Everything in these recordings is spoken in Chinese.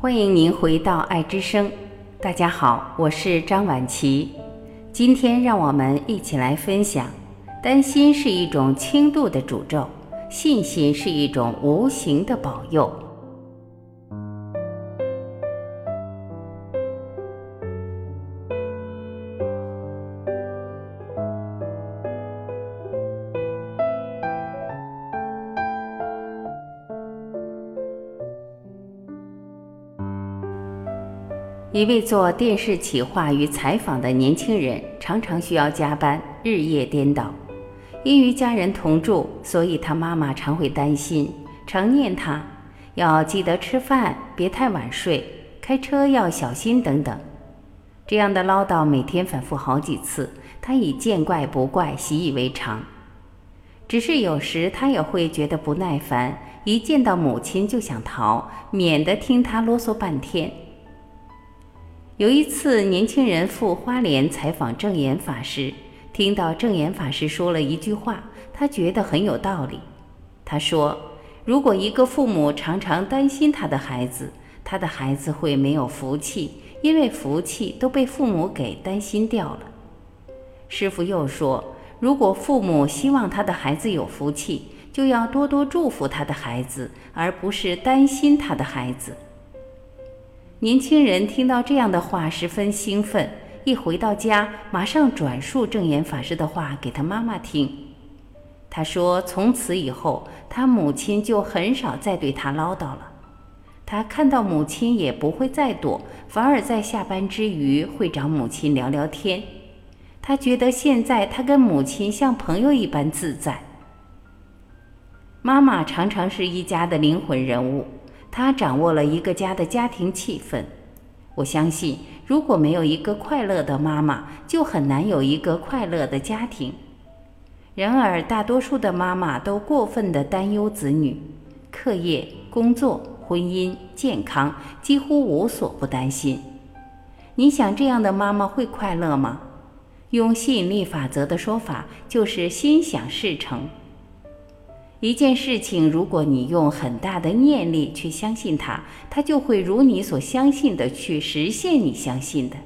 欢迎您回到爱之声，大家好，我是张婉琪。今天让我们一起来分享：担心是一种轻度的诅咒，信心是一种无形的保佑。一位做电视企划与采访的年轻人，常常需要加班，日夜颠倒。因与家人同住，所以他妈妈常会担心，常念他要记得吃饭，别太晚睡，开车要小心等等。这样的唠叨每天反复好几次，他已见怪不怪，习以为常。只是有时他也会觉得不耐烦，一见到母亲就想逃，免得听他啰嗦半天。有一次，年轻人赴花莲采访正言法师，听到正言法师说了一句话，他觉得很有道理。他说：“如果一个父母常常担心他的孩子，他的孩子会没有福气，因为福气都被父母给担心掉了。”师傅又说：“如果父母希望他的孩子有福气，就要多多祝福他的孩子，而不是担心他的孩子。”年轻人听到这样的话，十分兴奋。一回到家，马上转述正言法师的话给他妈妈听。他说：“从此以后，他母亲就很少再对他唠叨了。他看到母亲也不会再躲，反而在下班之余会找母亲聊聊天。他觉得现在他跟母亲像朋友一般自在。妈妈常常是一家的灵魂人物。”他掌握了一个家的家庭气氛。我相信，如果没有一个快乐的妈妈，就很难有一个快乐的家庭。然而，大多数的妈妈都过分的担忧子女，课业、工作、婚姻、健康，几乎无所不担心。你想，这样的妈妈会快乐吗？用吸引力法则的说法，就是心想事成。一件事情，如果你用很大的念力去相信它，它就会如你所相信的去实现你相信的。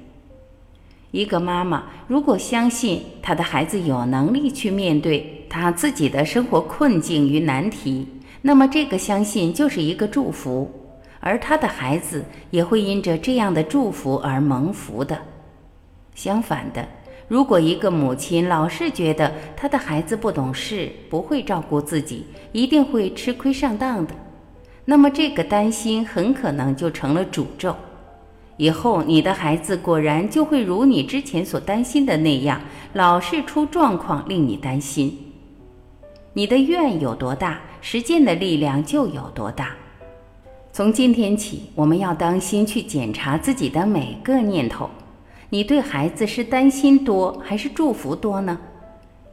一个妈妈如果相信她的孩子有能力去面对他自己的生活困境与难题，那么这个相信就是一个祝福，而她的孩子也会因着这样的祝福而蒙福的。相反的。如果一个母亲老是觉得她的孩子不懂事、不会照顾自己，一定会吃亏上当的，那么这个担心很可能就成了诅咒。以后你的孩子果然就会如你之前所担心的那样，老是出状况，令你担心。你的愿有多大，实践的力量就有多大。从今天起，我们要当心去检查自己的每个念头。你对孩子是担心多还是祝福多呢？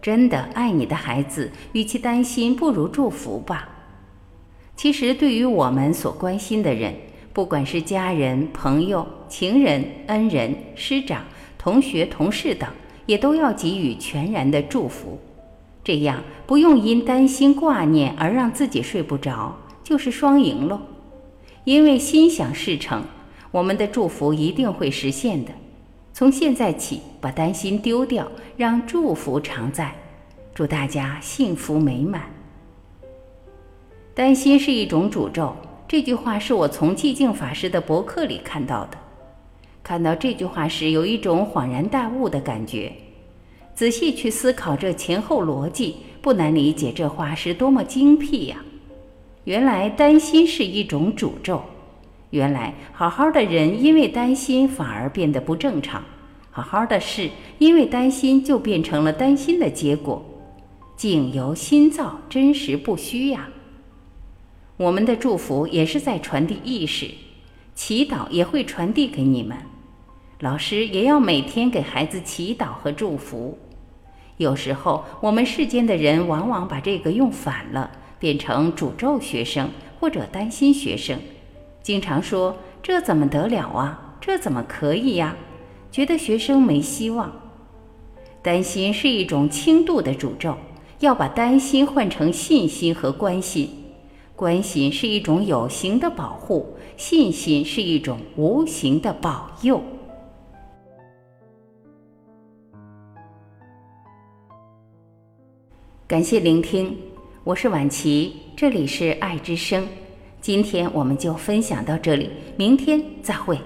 真的爱你的孩子，与其担心，不如祝福吧。其实，对于我们所关心的人，不管是家人、朋友、情人、恩人、师长、同学、同事等，也都要给予全然的祝福。这样，不用因担心挂念而让自己睡不着，就是双赢喽。因为心想事成，我们的祝福一定会实现的。从现在起，把担心丢掉，让祝福常在。祝大家幸福美满。担心是一种诅咒，这句话是我从寂静法师的博客里看到的。看到这句话时，有一种恍然大悟的感觉。仔细去思考这前后逻辑，不难理解这话是多么精辟呀！原来担心是一种诅咒。原来好好的人因为担心反而变得不正常，好好的事因为担心就变成了担心的结果，境由心造，真实不虚呀。我们的祝福也是在传递意识，祈祷也会传递给你们，老师也要每天给孩子祈祷和祝福。有时候我们世间的人往往把这个用反了，变成诅咒学生或者担心学生。经常说这怎么得了啊？这怎么可以呀？觉得学生没希望，担心是一种轻度的诅咒。要把担心换成信心和关心，关心是一种有形的保护，信心是一种无形的保佑。感谢聆听，我是婉琪，这里是爱之声。今天我们就分享到这里，明天再会。